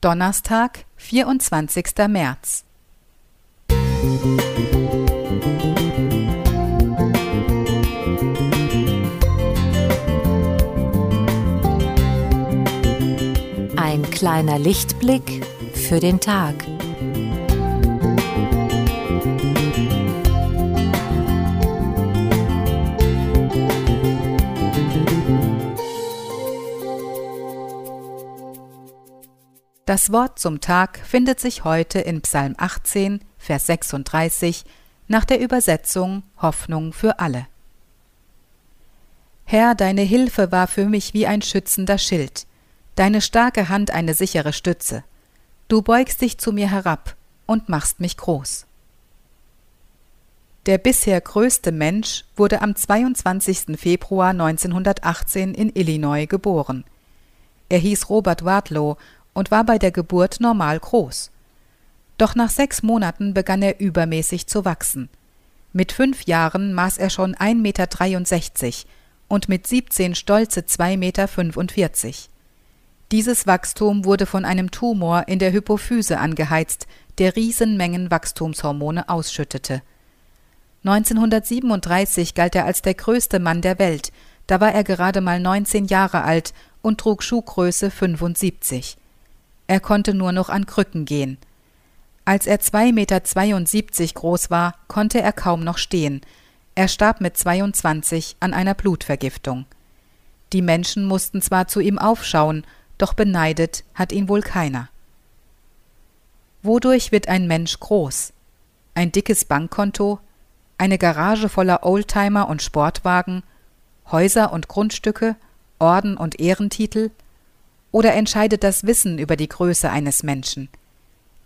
Donnerstag, 24. März. Ein kleiner Lichtblick für den Tag. Das Wort zum Tag findet sich heute in Psalm 18, Vers 36 nach der Übersetzung Hoffnung für alle. Herr, deine Hilfe war für mich wie ein schützender Schild, deine starke Hand eine sichere Stütze. Du beugst dich zu mir herab und machst mich groß. Der bisher größte Mensch wurde am 22. Februar 1918 in Illinois geboren. Er hieß Robert Wadlow und war bei der Geburt normal groß. Doch nach sechs Monaten begann er übermäßig zu wachsen. Mit fünf Jahren maß er schon 1,63 Meter und mit 17 stolze 2,45 Meter. Dieses Wachstum wurde von einem Tumor in der Hypophyse angeheizt, der Riesenmengen Wachstumshormone ausschüttete. 1937 galt er als der größte Mann der Welt, da war er gerade mal 19 Jahre alt und trug Schuhgröße 75. Er konnte nur noch an Krücken gehen. Als er 2,72 Meter groß war, konnte er kaum noch stehen. Er starb mit 22 an einer Blutvergiftung. Die Menschen mussten zwar zu ihm aufschauen, doch beneidet hat ihn wohl keiner. Wodurch wird ein Mensch groß? Ein dickes Bankkonto? Eine Garage voller Oldtimer und Sportwagen? Häuser und Grundstücke? Orden und Ehrentitel? Oder entscheidet das Wissen über die Größe eines Menschen?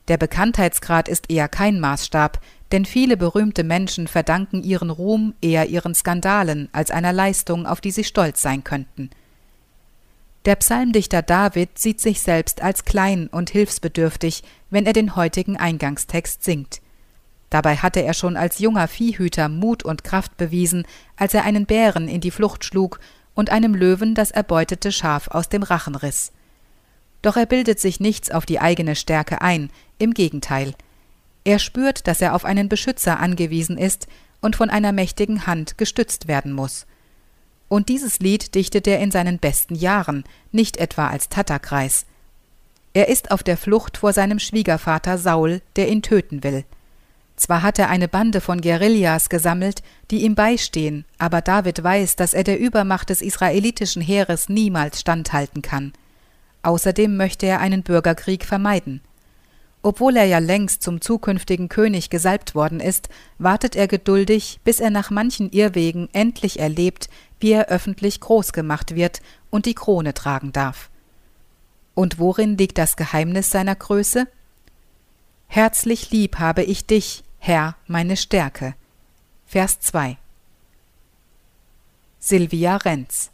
Der Bekanntheitsgrad ist eher kein Maßstab, denn viele berühmte Menschen verdanken ihren Ruhm eher ihren Skandalen als einer Leistung, auf die sie stolz sein könnten. Der Psalmdichter David sieht sich selbst als klein und hilfsbedürftig, wenn er den heutigen Eingangstext singt. Dabei hatte er schon als junger Viehhüter Mut und Kraft bewiesen, als er einen Bären in die Flucht schlug und einem Löwen das erbeutete Schaf aus dem Rachen riss. Doch er bildet sich nichts auf die eigene Stärke ein, im Gegenteil. Er spürt, dass er auf einen Beschützer angewiesen ist und von einer mächtigen Hand gestützt werden muss. Und dieses Lied dichtet er in seinen besten Jahren, nicht etwa als Tatterkreis. Er ist auf der Flucht vor seinem Schwiegervater Saul, der ihn töten will. Zwar hat er eine Bande von Guerillas gesammelt, die ihm beistehen, aber David weiß, dass er der Übermacht des israelitischen Heeres niemals standhalten kann. Außerdem möchte er einen Bürgerkrieg vermeiden. Obwohl er ja längst zum zukünftigen König gesalbt worden ist, wartet er geduldig, bis er nach manchen Irrwegen endlich erlebt, wie er öffentlich groß gemacht wird und die Krone tragen darf. Und worin liegt das Geheimnis seiner Größe? Herzlich lieb habe ich dich, Herr, meine Stärke. Vers 2 Silvia Renz